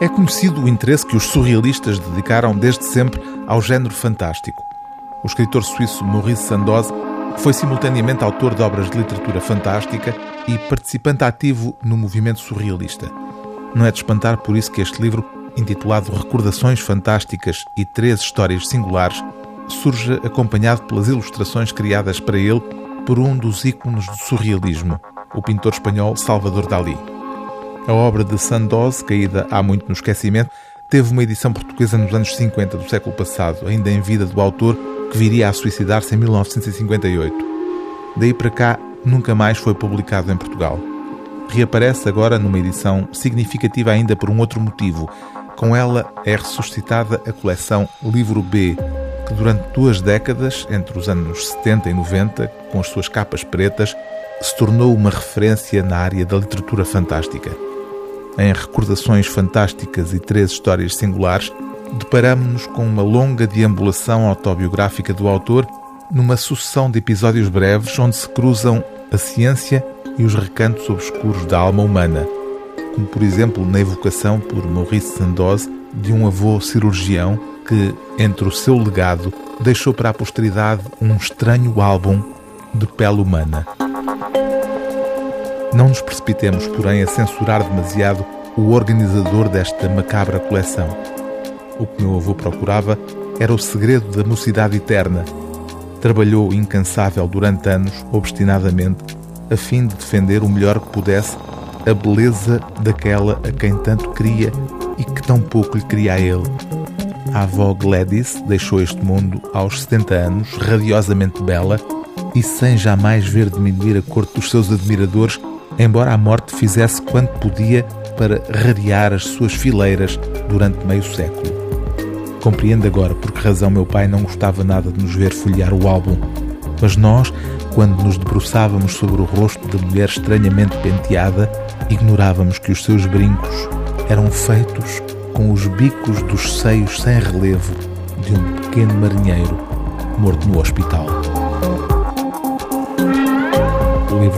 É conhecido o interesse que os surrealistas dedicaram desde sempre ao género fantástico. O escritor suíço Maurice Sandoz foi simultaneamente autor de obras de literatura fantástica e participante ativo no movimento surrealista. Não é de espantar por isso que este livro, intitulado Recordações Fantásticas e Três Histórias Singulares, surge acompanhado pelas ilustrações criadas para ele por um dos ícones do surrealismo, o pintor espanhol Salvador Dalí. A obra de Sandoz, caída há muito no esquecimento, teve uma edição portuguesa nos anos 50 do século passado, ainda em vida do autor, que viria a suicidar-se em 1958. Daí para cá, nunca mais foi publicado em Portugal. Reaparece agora numa edição significativa ainda por um outro motivo. Com ela é ressuscitada a coleção Livro B, que durante duas décadas, entre os anos 70 e 90, com as suas capas pretas, se tornou uma referência na área da literatura fantástica. Em Recordações Fantásticas e Três Histórias Singulares, deparamos-nos com uma longa deambulação autobiográfica do autor, numa sucessão de episódios breves onde se cruzam a ciência e os recantos obscuros da alma humana, como por exemplo na evocação por Maurice Sandoz de um avô cirurgião que, entre o seu legado, deixou para a posteridade um estranho álbum de pele humana. Não nos precipitemos, porém, a censurar demasiado o organizador desta macabra coleção. O que meu avô procurava era o segredo da mocidade eterna. Trabalhou incansável durante anos, obstinadamente, a fim de defender o melhor que pudesse a beleza daquela a quem tanto queria e que tão pouco lhe queria a ele. A avó Gladys deixou este mundo aos 70 anos, radiosamente bela e sem jamais ver diminuir a corte dos seus admiradores embora a morte fizesse quanto podia para rarear as suas fileiras durante meio século. Compreendo agora por que razão meu pai não gostava nada de nos ver folhear o álbum, mas nós, quando nos debruçávamos sobre o rosto da mulher estranhamente penteada, ignorávamos que os seus brincos eram feitos com os bicos dos seios sem relevo de um pequeno marinheiro morto no hospital.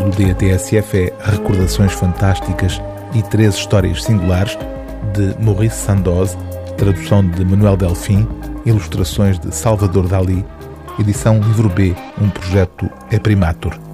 Livro do DATSF é Recordações Fantásticas e Três Histórias Singulares, de Maurice Sandoz, tradução de Manuel Delfim, ilustrações de Salvador Dali, edição Livro B, um projeto é Primatur.